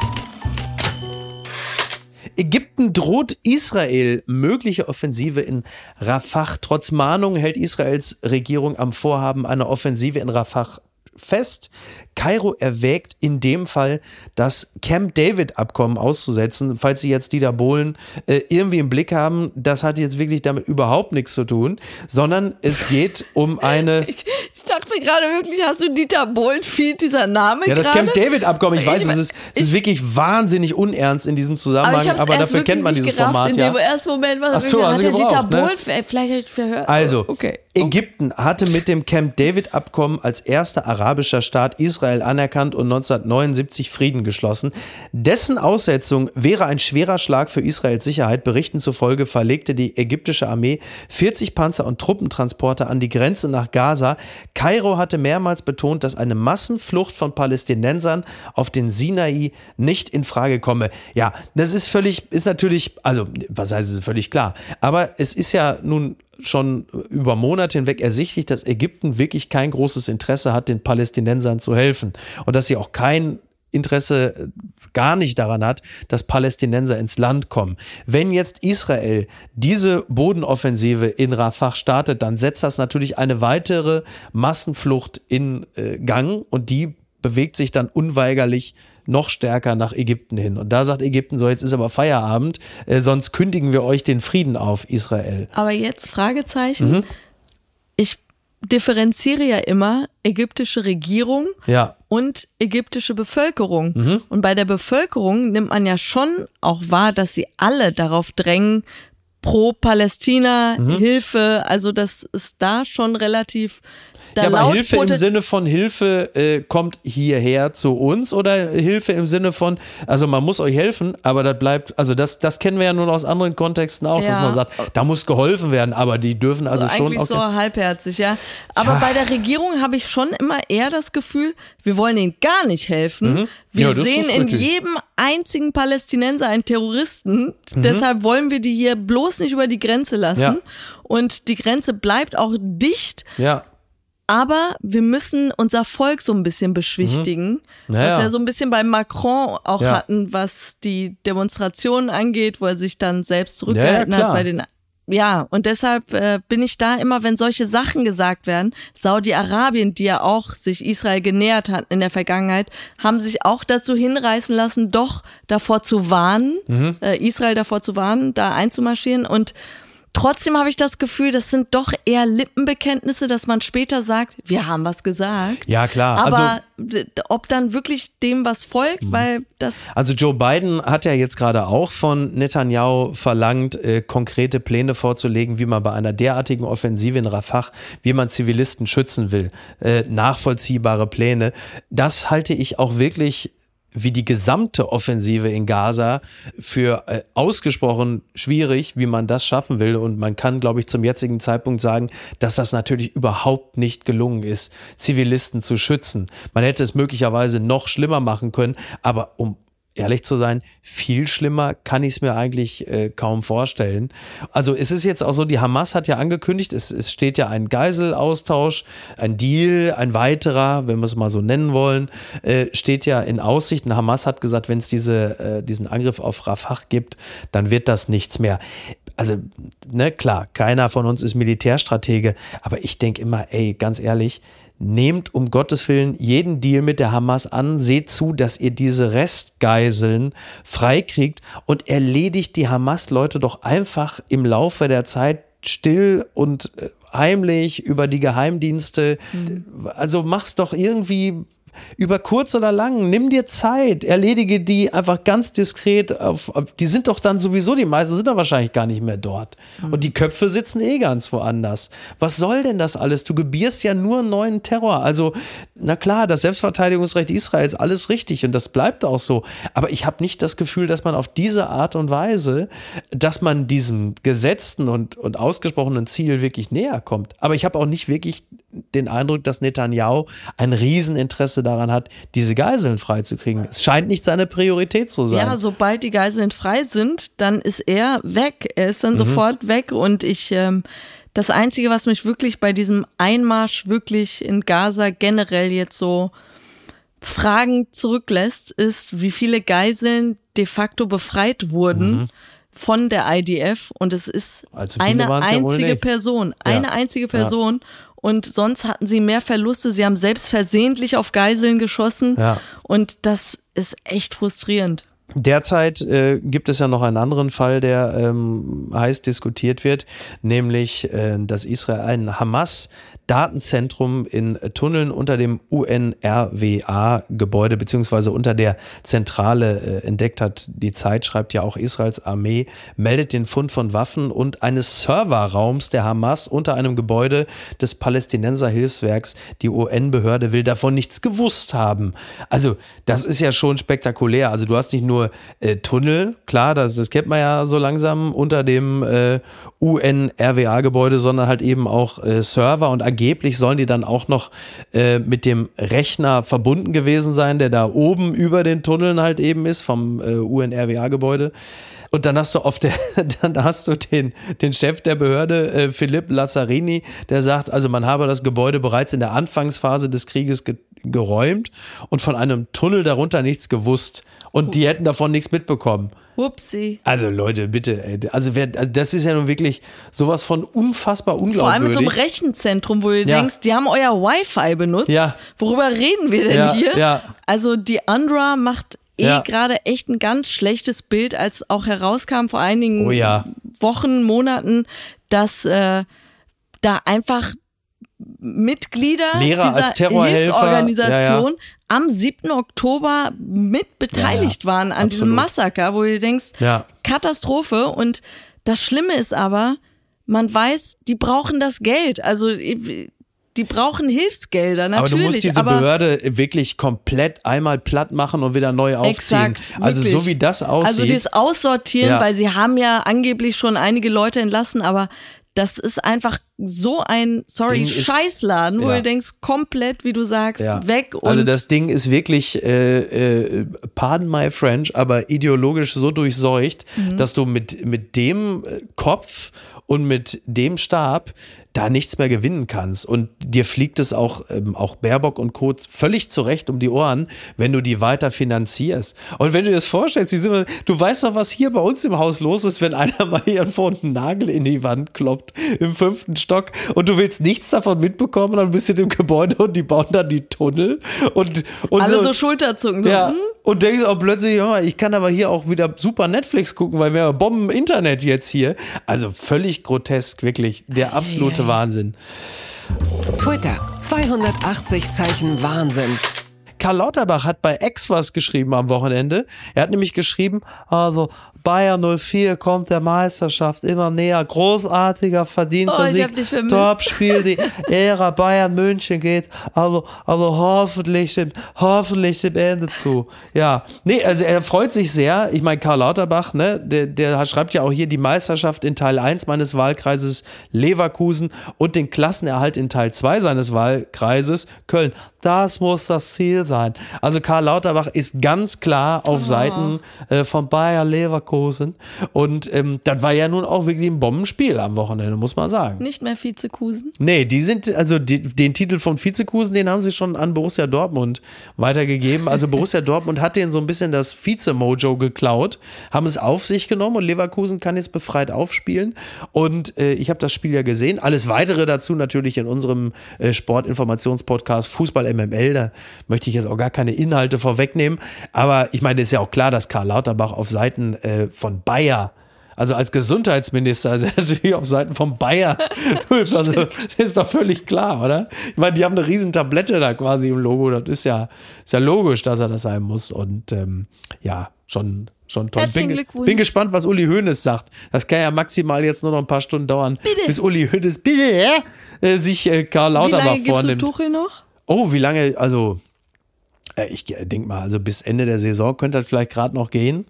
Ägypten droht Israel mögliche Offensive in Rafah. Trotz Mahnung hält Israels Regierung am Vorhaben einer Offensive in Rafah fest. Kairo erwägt in dem Fall, das Camp David-Abkommen auszusetzen. Falls Sie jetzt Dieter Bohlen äh, irgendwie im Blick haben, das hat jetzt wirklich damit überhaupt nichts zu tun, sondern es geht um eine. Ich, ich dachte gerade wirklich, hast du Dieter Bohlen viel dieser Name Ja, das gerade? Camp David-Abkommen, ich weiß, Ich es mein, ist, es ist wirklich wahnsinnig unernst in diesem aber Zusammenhang, aber, erst dafür kennt man dieses nicht gerafft, Format in ja. dem ersten Moment, was Ach so, hat hast der Dieter ne? Bohlen, vielleicht hätte ich verhört. Also, okay. Ägypten hatte mit dem Camp David-Abkommen als erster arabischer Staat Israel anerkannt und 1979 Frieden geschlossen. Dessen Aussetzung wäre ein schwerer Schlag für Israels Sicherheit. Berichten zufolge verlegte die ägyptische Armee 40 Panzer und Truppentransporter an die Grenze nach Gaza. Kairo hatte mehrmals betont, dass eine Massenflucht von Palästinensern auf den Sinai nicht in Frage komme. Ja, das ist völlig, ist natürlich, also, was heißt es völlig klar. Aber es ist ja nun schon über Monate hinweg ersichtlich, dass Ägypten wirklich kein großes Interesse hat, den Palästinensern zu helfen. Und dass sie auch kein Interesse äh, gar nicht daran hat, dass Palästinenser ins Land kommen. Wenn jetzt Israel diese Bodenoffensive in Rafah startet, dann setzt das natürlich eine weitere Massenflucht in äh, Gang und die bewegt sich dann unweigerlich noch stärker nach Ägypten hin. Und da sagt Ägypten so, jetzt ist aber Feierabend, äh, sonst kündigen wir euch den Frieden auf, Israel. Aber jetzt Fragezeichen. Mhm. Ich differenziere ja immer ägyptische Regierung Ja. und ägyptische Bevölkerung. Mhm. Und bei der Bevölkerung nimmt man ja schon auch wahr, dass sie alle darauf drängen, pro Palästina Mhm. Hilfe, also das ist da schon relativ da ja, aber Hilfe im Sinne von Hilfe äh, kommt hierher zu uns oder Hilfe im Sinne von, also man muss euch helfen, aber das bleibt, also das, das kennen wir ja nun aus anderen Kontexten auch, dass Ja. man sagt, da muss geholfen werden, aber die dürfen also, also schon eigentlich so halbherzig, ja. Aber Tja. bei der Regierung habe ich schon immer eher das Gefühl, wir wollen ihnen gar nicht helfen. Wir Mhm. Ja, das sehen in jedem einzigen Palästinenser einen Terroristen. Mhm. Deshalb wollen wir die hier bloß nicht über die Grenze lassen. Ja. Und die Grenze bleibt auch dicht. ja. Aber wir müssen unser Volk so ein bisschen beschwichtigen, Mhm. Naja. was wir so ein bisschen bei Macron auch Ja. hatten, was die Demonstrationen angeht, wo er sich dann selbst zurückgehalten klar. hat bei den ja, und deshalb äh, bin ich da immer, wenn solche Sachen gesagt werden, Saudi-Arabien, die ja auch sich Israel genähert hat in der Vergangenheit, haben sich auch dazu hinreißen lassen, doch davor zu warnen, Mhm. äh, Israel davor zu warnen, da einzumarschieren. Und trotzdem habe ich das Gefühl, das sind doch eher Lippenbekenntnisse, dass man später sagt, wir haben was gesagt. Ja, klar. Aber also, ob dann wirklich dem was folgt, Mhm. weil das Also Joe Biden hat ja jetzt gerade auch von Netanyahu verlangt, äh, konkrete Pläne vorzulegen, wie man bei einer derartigen Offensive in Rafah, wie man Zivilisten schützen will. Äh, nachvollziehbare Pläne. Das halte ich auch wirklich wie die gesamte Offensive in Gaza für äh, ausgesprochen schwierig, wie man das schaffen will. Und man kann, glaube ich, zum jetzigen Zeitpunkt sagen, dass das natürlich überhaupt nicht gelungen ist, Zivilisten zu schützen. Man hätte es möglicherweise noch schlimmer machen können, aber um ehrlich zu sein, viel schlimmer kann ich es mir eigentlich äh, kaum vorstellen. Also es ist jetzt auch so, die Hamas hat ja angekündigt, es, es steht ja ein Geiselaustausch, ein Deal, ein weiterer, wenn wir es mal so nennen wollen, äh, steht ja in Aussicht. Und Hamas hat gesagt, wenn es diese, äh, diesen Angriff auf Rafah gibt, dann wird das nichts mehr. Also, ne, klar, keiner von uns ist Militärstratege, aber ich denke immer, ey, ganz ehrlich, nehmt um Gottes Willen jeden Deal mit der Hamas an, seht zu, dass ihr diese Restgeiseln freikriegt und erledigt die Hamas-Leute doch einfach im Laufe der Zeit still und äh, heimlich über die Geheimdienste. Mhm. Also mach's doch irgendwie über kurz oder lang, nimm dir Zeit, erledige die einfach ganz diskret. Auf, auf, die sind doch dann sowieso, die meisten sind doch wahrscheinlich gar nicht mehr dort. Mhm. Und die Köpfe sitzen eh ganz woanders. Was soll denn das alles? Du gebierst ja nur neuen Terror. Also, na klar, das Selbstverteidigungsrecht Israels, alles richtig und das bleibt auch so. Aber ich habe nicht das Gefühl, dass man auf diese Art und Weise, dass man diesem gesetzten und, und ausgesprochenen Ziel wirklich näher kommt. Aber ich habe auch nicht wirklich den Eindruck, dass Netanyahu ein Rieseninteresse daran hat, diese Geiseln freizukriegen. Es scheint nicht seine Priorität zu sein. Ja, sobald die Geiseln frei sind, dann ist er weg. Er ist dann mhm. sofort weg und ich. Ähm, das Einzige, was mich wirklich bei diesem Einmarsch wirklich in Gaza generell jetzt so fragend zurücklässt, ist, wie viele Geiseln de facto befreit wurden. Mhm von der IDF und es ist eine einzige ja Person, eine ja. einzige Person und sonst hatten sie mehr Verluste. Sie haben selbst versehentlich auf Geiseln geschossen ja. und das ist echt frustrierend. Derzeit äh, gibt es ja noch einen anderen Fall, der ähm, heiß diskutiert wird, nämlich, äh, dass Israel einen Hamas Datenzentrum in Tunneln unter dem UNRWA-Gebäude beziehungsweise unter der Zentrale äh, entdeckt hat. Die Zeit schreibt ja auch, Israels Armee meldet den Fund von Waffen und eines Serverraums der Hamas unter einem Gebäude des Palästinenser-Hilfswerks. Die UN-Behörde will davon nichts gewusst haben. Also, das ist ja schon spektakulär. Also, du hast nicht nur äh, Tunnel, klar, das, das kennt man ja so langsam unter dem äh, UN-RWA-Gebäude, sondern halt eben auch äh, Server und Agenten angeblich sollen die dann auch noch äh, mit dem Rechner verbunden gewesen sein, der da oben über den Tunneln halt eben ist, vom äh, UNRWA-Gebäude. Und dann hast du auf der, dann hast du den, den Chef der Behörde, äh, Philipp Lazzarini, der sagt, also man habe das Gebäude bereits in der Anfangsphase des Krieges ge geräumt und von einem Tunnel darunter nichts gewusst. Und die hätten davon nichts mitbekommen. Upsi. Also Leute, bitte, ey. Also, wer, also das ist ja nun wirklich sowas von unfassbar unglaubwürdig. Vor allem mit so einem Rechenzentrum, wo du ja. denkst, die haben euer Wi-Fi benutzt. Ja. Worüber reden wir denn ja, hier? Ja. Also die UNRWA macht eh ja. gerade echt ein ganz schlechtes Bild, als auch herauskam vor einigen oh ja. Wochen, Monaten, dass äh, da einfach Mitglieder Lehrer dieser Hilfsorganisation ja, am 7. Oktober mit beteiligt waren an Absolut. diesem Massaker, wo du denkst, Katastrophe. Und das Schlimme ist aber, man weiß, die brauchen das Geld. Also die brauchen Hilfsgelder, natürlich. Aber du musst diese Behörde wirklich komplett einmal platt machen und wieder neu aufziehen. Exakt, also so wie das aussieht. Also das Aussortieren, ja. weil sie haben ja angeblich schon einige Leute entlassen, aber das ist einfach so ein, sorry, Ding Scheißladen, ist, wo ja. du denkst, komplett, wie du sagst, ja. weg. also das Ding ist wirklich, äh, äh, pardon my French, aber ideologisch so durchseucht, mhm. dass du mit, mit dem Kopf und mit dem Stab da nichts mehr gewinnen kannst. Und dir fliegt es auch, ähm, auch Baerbock und Co. völlig zurecht um die Ohren, wenn du die weiter finanzierst. Und wenn du dir das vorstellst, immer, du weißt doch, was hier bei uns im Haus los ist, wenn einer mal hier vorne einen Nagel in die Wand kloppt im fünften Stock und du willst nichts davon mitbekommen, dann bist du im Gebäude und die bauen dann die Tunnel und, und alle so, so Schulterzucken. Ja, hm? und denkst auch plötzlich, oh, ich kann aber hier auch wieder super Netflix gucken, weil wir haben Bomben-Internet jetzt hier. Also völlig grotesk, wirklich der absolute Wahnsinn. Twitter, 280 Zeichen Wahnsinn. Karl Lauterbach hat bei X was geschrieben am Wochenende. Er hat nämlich geschrieben, also Bayern 04 kommt der Meisterschaft immer näher. Großartiger, verdienter oh, Sieg. Topspiel, die Ära Bayern München geht. Also, also hoffentlich, dem, hoffentlich dem Ende zu. Ja, nee, also er freut sich sehr. Ich meine, Karl Lauterbach, ne, der, der schreibt ja auch hier die Meisterschaft in Teil 1 meines Wahlkreises Leverkusen und den Klassenerhalt in Teil 2 seines Wahlkreises Köln. Das muss das Ziel sein. Also Karl Lauterbach ist ganz klar auf Seiten äh, von Bayer Leverkusen. Und ähm, das war ja nun auch wirklich ein Bombenspiel am Wochenende, muss man sagen. Nicht mehr Vizekusen. Nee, die sind, also die, den Titel von Vizekusen, den haben sie schon an Borussia Dortmund weitergegeben. Also Borussia Dortmund hat denen so ein bisschen das Vize-Mojo geklaut, haben es auf sich genommen und Leverkusen kann jetzt befreit aufspielen. Und äh, ich habe das Spiel ja gesehen. Alles weitere dazu natürlich in unserem äh, Sportinformationspodcast Fußball MML. Da möchte ich jetzt auch gar keine Inhalte vorwegnehmen. Aber ich meine, es ist ja auch klar, dass Karl Lauterbach auf Seiten äh, von Bayer also als Gesundheitsminister ist er natürlich auf Seiten von Bayer. Also, das ist doch völlig klar, oder? Ich meine, die haben eine riesen Tablette da quasi im Logo. Das ist ja, ist ja logisch, dass er das sein muss. Und ähm, ja, schon, schon toll. Herzlichen bin, bin gespannt, was Uli Hoeneß sagt. Das kann ja maximal jetzt nur noch ein paar Stunden dauern, Bitte. bis Uli Hoeneß bitte, äh, sich äh, Karl Wie Lauterbach lange gibst du vornimmt. Tuchel noch? Oh, wie lange? Also, äh, ich denke mal, also bis Ende der Saison könnte das vielleicht gerade noch gehen.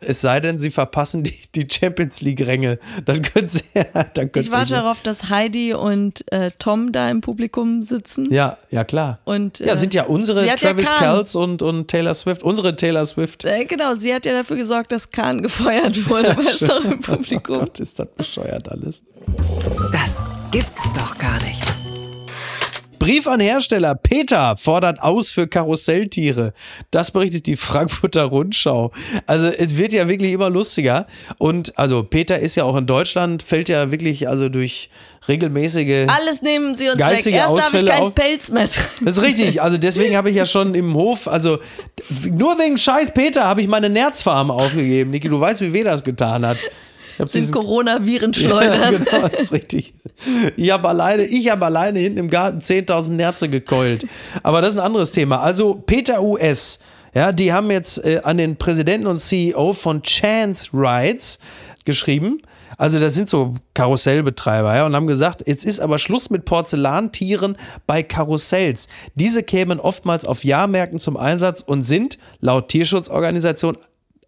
Es sei denn, sie verpassen die, die Champions League-Ränge. Dann können sie. Dann können Ich warte darauf, dass Heidi und äh, Tom da im Publikum sitzen. Ja, ja, klar. Und, ja, äh, sind ja unsere ja Travis Kahn. Kells und, und Taylor Swift. Unsere Taylor Swift. Äh, genau, sie hat ja dafür gesorgt, dass Kahn gefeuert wurde, weißt du, im Oh Publikum. Gott, ist das bescheuert alles. Das gibt's doch gar nicht. Brief an Hersteller. Peter fordert aus für Karusselltiere. Das berichtet die Frankfurter Rundschau. Also es wird ja wirklich immer lustiger. Und also Peter ist ja auch in Deutschland, fällt ja wirklich also durch regelmäßige Alles nehmen sie uns Geistige weg. Erst habe ich keinen auf- Pelz mehr drin. Das ist richtig. Also deswegen habe ich ja schon im Hof, also nur wegen Scheiß Peter habe ich meine Nerzfarm aufgegeben. Niki, du weißt, wie weh das getan hat. Sind diesen- Coronaviren ja, genau, das ist richtig. Ich habe alleine, ich habe alleine hinten im Garten 10.000 Nerze gekeult. Aber das ist ein anderes Thema. Also Peter US, ja, die haben jetzt äh, an den Präsidenten und CEO von Chance Rides geschrieben. Also das sind so Karussellbetreiber, ja, und haben gesagt, jetzt ist aber Schluss mit Porzellantieren bei Karussells. Diese kämen oftmals auf Jahrmärkten zum Einsatz und sind laut Tierschutzorganisation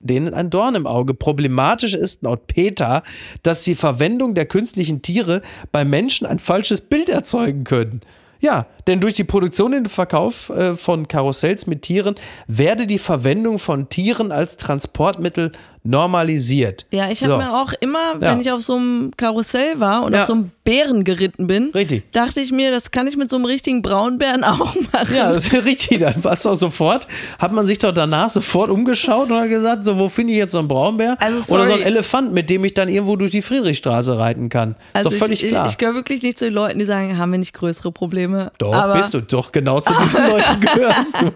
denen ein Dorn im Auge. Problematisch ist laut Peter, dass die Verwendung der künstlichen Tiere bei Menschen ein falsches Bild erzeugen können. Ja, denn durch die Produktion und den Verkauf äh, von Karussells mit Tieren werde die Verwendung von Tieren als Transportmittel normalisiert. Ja, ich habe So. mir auch immer, Ja. wenn ich auf so einem Karussell war und Ja. auf so einem Bären geritten bin, Richtig. dachte ich mir, das kann ich mit so einem richtigen Braunbären auch machen. Ja, das ist richtig. Dann war es doch sofort, hat man sich doch danach sofort umgeschaut und hat gesagt, so, wo finde ich jetzt so einen Braunbär? Also, Oder so einen Elefant, mit dem ich dann irgendwo durch die Friedrichstraße reiten kann. also ist doch völlig ich, klar. ich, ich gehöre wirklich nicht zu den Leuten, die sagen, haben wir nicht größere Probleme. Doch, aber, bist du. Doch, genau zu diesen Leuten gehörst du.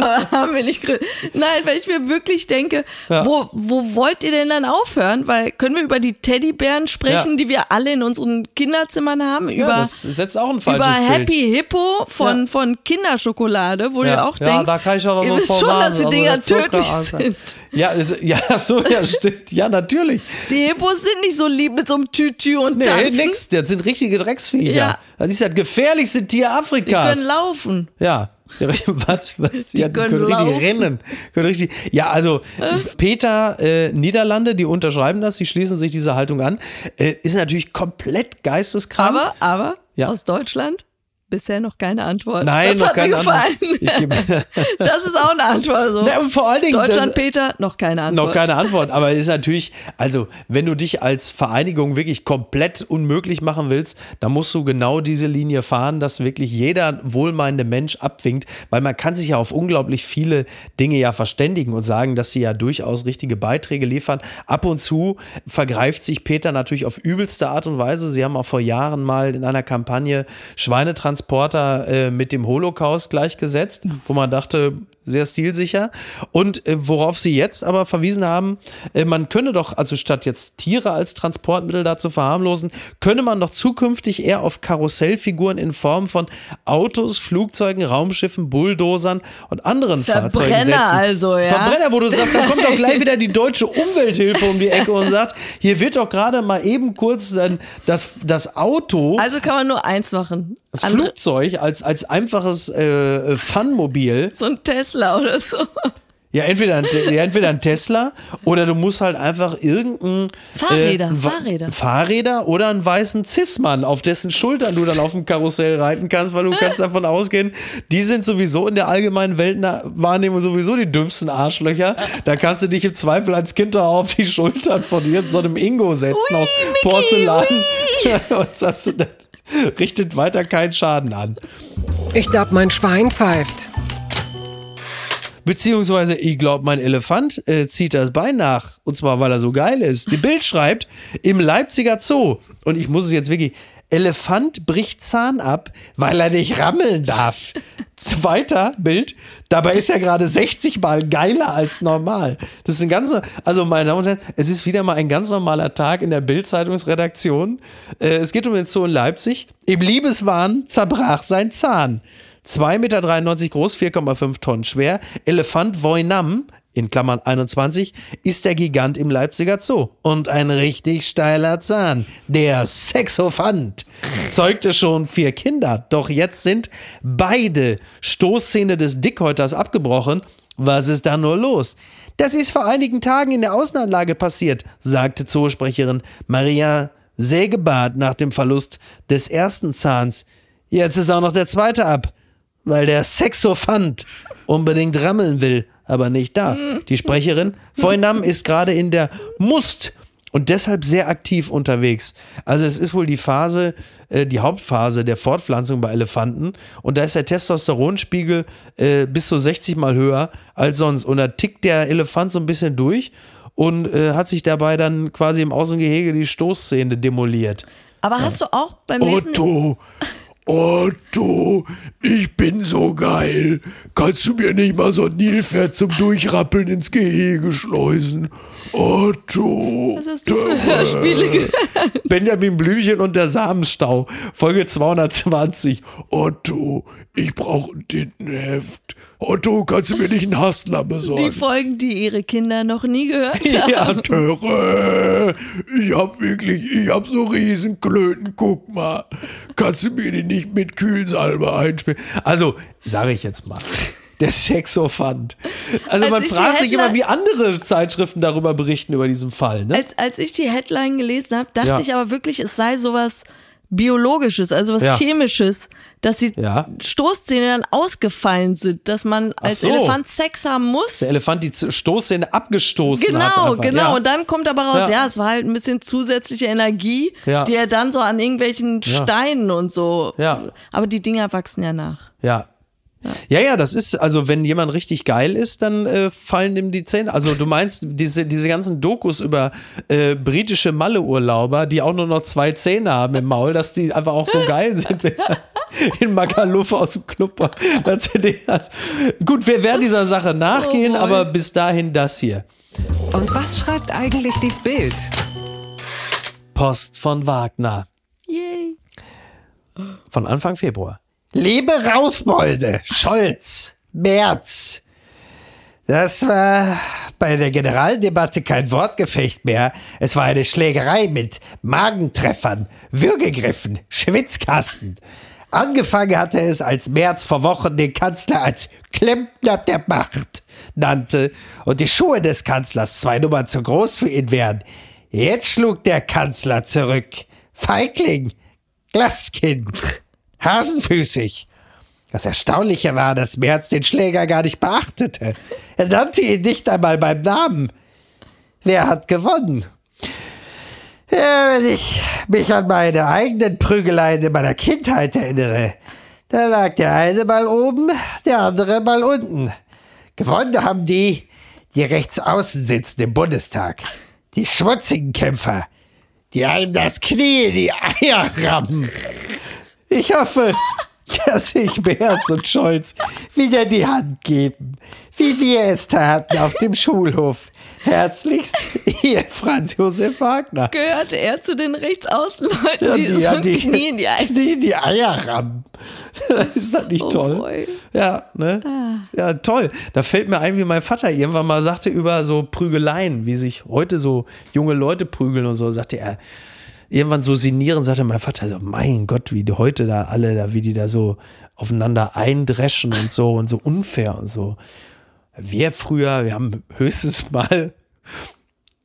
Aber haben wir nicht grö Nein, weil ich mir wirklich denke, wo, wo wollt ihr denn dann aufhören? Weil können wir über die Teddybären sprechen, Ja. die wir alle in unseren Kinderzimmern haben? Ja, über das setzt auch ein falsches über Bild. Happy Hippo von, Ja. von Kinderschokolade, wo du auch denkst, da kann ich auch noch ihr wisst schon, dass die also Dinger Zucker, tödlich Alter. sind. Ja, ist, ja, so, ja, stimmt. Ja, natürlich. Die Hippos sind nicht so lieb mit so einem Tütü und Nee, tanzen. nix. Das sind richtige Drecksviecher. Ja. Das ist das gefährlichste Tier Die Afrikas. können laufen. Ja. Was? was? ja, die können können richtig rennen. Können richtig, ja, also Peter äh, Niederlande, die unterschreiben das, die schließen sich dieser Haltung an. Äh, ist natürlich komplett geisteskrank. Aber, aber, Ja. aus Deutschland bisher noch keine Antwort. Nein, das noch hat mir keine gefallen. Antwort. Das ist auch eine Antwort. So. Und vor allen Dingen, Deutschland, das- Peter, noch keine Antwort. Noch keine Antwort, aber es ist natürlich, also wenn du dich als Vereinigung wirklich komplett unmöglich machen willst, dann musst du genau diese Linie fahren, dass wirklich jeder wohlmeinende Mensch abwinkt, weil man kann sich ja auf unglaublich viele Dinge ja verständigen und sagen, dass sie ja durchaus richtige Beiträge liefern. Ab und zu vergreift sich Peter natürlich auf übelste Art und Weise. Sie haben auch vor Jahren mal in einer Kampagne Schweinetransporter äh, mit dem Holocaust gleichgesetzt, wo man dachte, sehr stilsicher. Und äh, worauf sie jetzt aber verwiesen haben, äh, man könne doch, also statt jetzt Tiere als Transportmittel da zu verharmlosen, könne man doch zukünftig eher auf Karussellfiguren in Form von Autos, Flugzeugen, Raumschiffen, Bulldozern und anderen Fahrzeugen Verbrenner setzen. also, ja. Verbrenner, wo du sagst, da kommt doch gleich wieder die deutsche Umwelthilfe um die Ecke und sagt, hier wird doch gerade mal eben kurz dann das, das Auto Also kann man nur eins machen. das Andere- Flugzeug als, als einfaches äh, Funmobil so ein Tesla oder so. Ja, entweder ein, ja, entweder ein Tesla oder du musst halt einfach irgendein Fahrräder, ein Wa- Fahrräder. Fahrräder oder einen weißen Zismann, auf dessen Schultern du dann auf dem Karussell reiten kannst, weil du kannst davon ausgehen, die sind sowieso in der allgemeinen Weltwahrnehmung sowieso die dümmsten Arschlöcher. Da kannst du dich im Zweifel als Kind auch auf die Schultern von dir so einem Ingo setzen aus Porzellan. Und sagst du, das richtet weiter keinen Schaden an. Ich glaub, mein Schwein pfeift. Beziehungsweise, ich glaube, mein Elefant äh, zieht das Bein nach. Und zwar, weil er so geil ist. Die Bild schreibt, im Leipziger Zoo, und ich muss es jetzt wirklich, Elefant bricht Zahn ab, weil er nicht rammeln darf. Zweiter Bild, dabei ist er gerade 60 Mal geiler als normal. Das ist ein ganz, also meine Damen und Herren, es ist wieder mal ein ganz normaler Tag in der Bild-Zeitungsredaktion. Äh, es geht um den Zoo in Leipzig. Im Liebeswahn zerbrach sein Zahn. 2,93 Meter groß, 4,5 Tonnen schwer. Elefant Voinam, in Klammern 21, ist der Gigant im Leipziger Zoo. Und ein richtig steiler Zahn. Der Sexophant zeugte schon vier Kinder. Doch jetzt sind beide Stoßzähne des Dickhäuters abgebrochen. Was ist da nur los? Das ist vor einigen Tagen in der Außenanlage passiert, sagte Zoosprecherin Maria Sägebart nach dem Verlust des ersten Zahns. Jetzt ist auch noch der zweite ab weil der Sexophant unbedingt rammeln will, aber nicht darf. Die Sprecherin Voinam ist gerade in der Must und deshalb sehr aktiv unterwegs. Also es ist wohl die Phase, äh, die Hauptphase der Fortpflanzung bei Elefanten und da ist der Testosteronspiegel äh, bis zu 60 mal höher als sonst und da tickt der Elefant so ein bisschen durch und äh, hat sich dabei dann quasi im Außengehege die Stoßzähne demoliert. Aber hast du auch beim nächsten Otto, Otto, ich bin so geil. Kannst du mir nicht mal so ein Nilpferd zum Durchrappeln ins Gehege schleusen? Otto. Was hast du für Hörspiele gehört? Benjamin Blümchen und der Samenstau, Folge 220. Otto, ich brauche ein Tintenheft. Otto, kannst du mir nicht einen Hassler Die besorgen? Folgen, die ihre Kinder noch nie gehört haben. Ja, Töre, ich hab wirklich, ich hab so Riesenklöten, guck mal. Kannst du mir die nicht mit Kühlsalbe einspielen? also, sage ich jetzt mal. Der Sexophant. Also Als man die fragt sich immer, wie andere Zeitschriften darüber berichten, über diesen Fall. Ne? Als, als ich die Headline gelesen habe, dachte Ja. ich aber wirklich, es sei sowas Biologisches, also was Ja. Chemisches, dass die Ja. Stoßzähne dann ausgefallen sind, dass man als so. Elefant Sex haben muss. Der Elefant die Stoßzähne abgestoßen hat. Genau, genau. Ja. Und dann kommt aber raus, Ja. ja. es war halt ein bisschen zusätzliche Energie, Ja. die er dann so an irgendwelchen. Steinen und so. Ja. Aber die Dinger wachsen ja nach. Ja. Ja, ja, das ist, also wenn jemand richtig geil ist, dann äh, fallen ihm die Zähne. Also du meinst, diese, diese ganzen Dokus über äh, britische Malle-Urlauber, die auch nur noch zwei Zähne haben im Maul, dass die einfach auch so geil sind, wenn in Magaluf aus dem Club als- Gut, wir werden dieser Sache nachgehen, Oh aber bis dahin das hier. Und was schreibt eigentlich die Bild? Post von Wagner. Yay. Von Anfang Februar. Liebe Rausbolde, Scholz, Merz. Das war bei der Generaldebatte kein Wortgefecht mehr. Es war eine Schlägerei mit Magentreffern, Würgegriffen, Schwitzkasten. Angefangen hatte es, als Merz vor Wochen den Kanzler als Klempner der Macht nannte und die Schuhe des Kanzlers zwei Nummern zu groß für ihn wären. Jetzt schlug der Kanzler zurück. Feigling, Glaskind, hasenfüßig. Das Erstaunliche war, dass Merz den Schläger gar nicht beachtete. Er nannte ihn nicht einmal beim Namen. Wer hat gewonnen? Ja, wenn ich mich an meine eigenen Prügeleien in meiner Kindheit erinnere, da lag der eine mal oben, der andere mal unten. Gewonnen haben die, die rechts außen sitzen im Bundestag. Die schmutzigen Kämpfer, die einem das Knie in die Eier rammen. Ich hoffe, dass sich Merz und Scholz wieder die Hand geben, wie wir es taten auf dem Schulhof. Herzlichst, Ihr Franz Josef Wagner. Gehörte er zu den Rechtsaußenleuten, Ja, die, so ja, ein Knie in die Eier. Knie in die Eier rammen. Ist das nicht Oh toll? boy. Ja, ne? Ja, toll. Da fällt mir ein, wie mein Vater irgendwann mal sagte über so Prügeleien, wie sich heute so junge Leute prügeln und so, sagte er, irgendwann so sinnieren, sagte mein Vater so, mein Gott, wie die heute da alle, da, wie die da so aufeinander eindreschen und so und so unfair und so. Wir früher, wir haben höchstens mal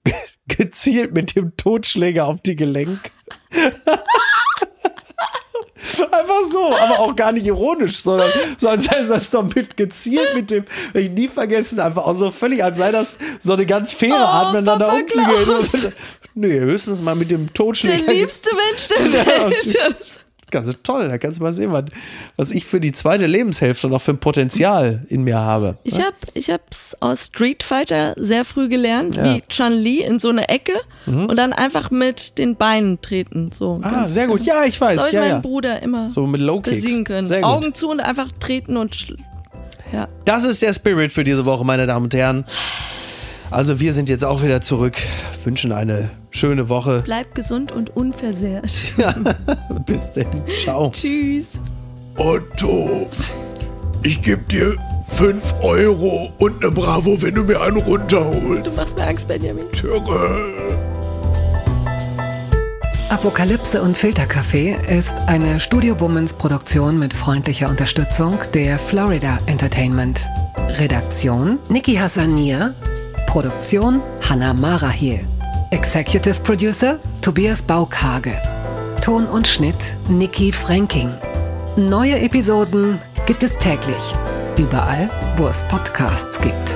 gezielt mit dem Totschläger auf die Gelenk. Einfach so, aber auch gar nicht ironisch, sondern so als sei das doch mit gezielt mit dem, wenn ich nie vergessen, einfach auch so völlig, als sei das so eine ganz faire Art, miteinander Papa umzugehen. Klaus. Nee, höchstens mal mit dem Der Totschläger. liebste Mensch der Welt. Ganz toll, da kannst du mal sehen, was, ich für die zweite Lebenshälfte noch für ein Potenzial in mir habe. Ich habe ich hab's aus Street Fighter sehr früh gelernt, Ja. Mhm. wie Chun-Li in so eine Ecke und dann einfach mit den Beinen treten. So. Ah, Ganz- sehr gut. Ja, ich Soll weiß. ich Ja, meinen ja. Bruder immer So mit Low Kicks. besiegen können. Sehr gut. Augen zu und einfach treten und ja. Das ist der Spirit für diese Woche, meine Damen und Herren. Also wir sind jetzt auch wieder zurück, wünschen eine schöne Woche. Bleib gesund und unversehrt. Bis denn. Ciao. Tschüss. Otto, ich gebe dir 5 Euro und eine Bravo, wenn du mir einen Du runterholst. machst mir Angst, Benjamin. Türe. Apokalypse und Filterkaffee ist eine Studio Womans Produktion mit freundlicher Unterstützung der Florida Entertainment. Redaktion Niki Hassania. Produktion Hanna Marahiel. Executive Producer Tobias Baukage. Ton und Schnitt Niki Franking. Neue Episoden gibt es täglich. Überall, wo es Podcasts gibt.